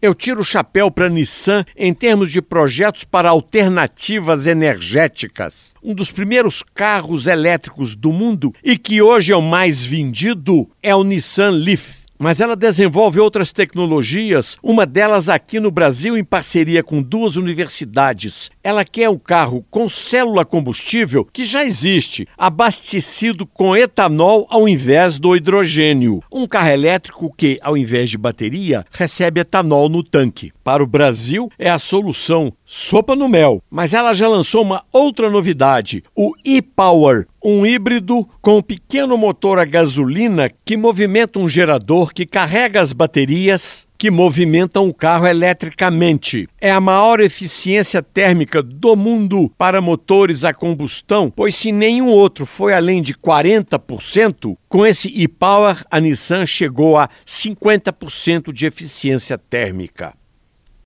Eu tiro o chapéu para a Nissan em termos de projetos para alternativas energéticas. Um dos primeiros carros elétricos do mundo e que hoje é o mais vendido é o Nissan Leaf mas ela desenvolve outras tecnologias, uma delas aqui no Brasil em parceria com duas universidades. Ela quer um carro com célula combustível que já existe, abastecido com etanol ao invés do hidrogênio. Um carro elétrico que, ao invés de bateria, recebe etanol no tanque. Para o Brasil, é a solução sopa no mel. Mas ela já lançou uma outra novidade, o e-Power, um híbrido com um pequeno motor a gasolina que movimenta um gerador que carrega as baterias que movimentam o carro eletricamente. É a maior eficiência térmica do mundo para motores a combustão, pois se nenhum outro foi além de 40%, com esse e-Power a Nissan chegou a 50% de eficiência térmica.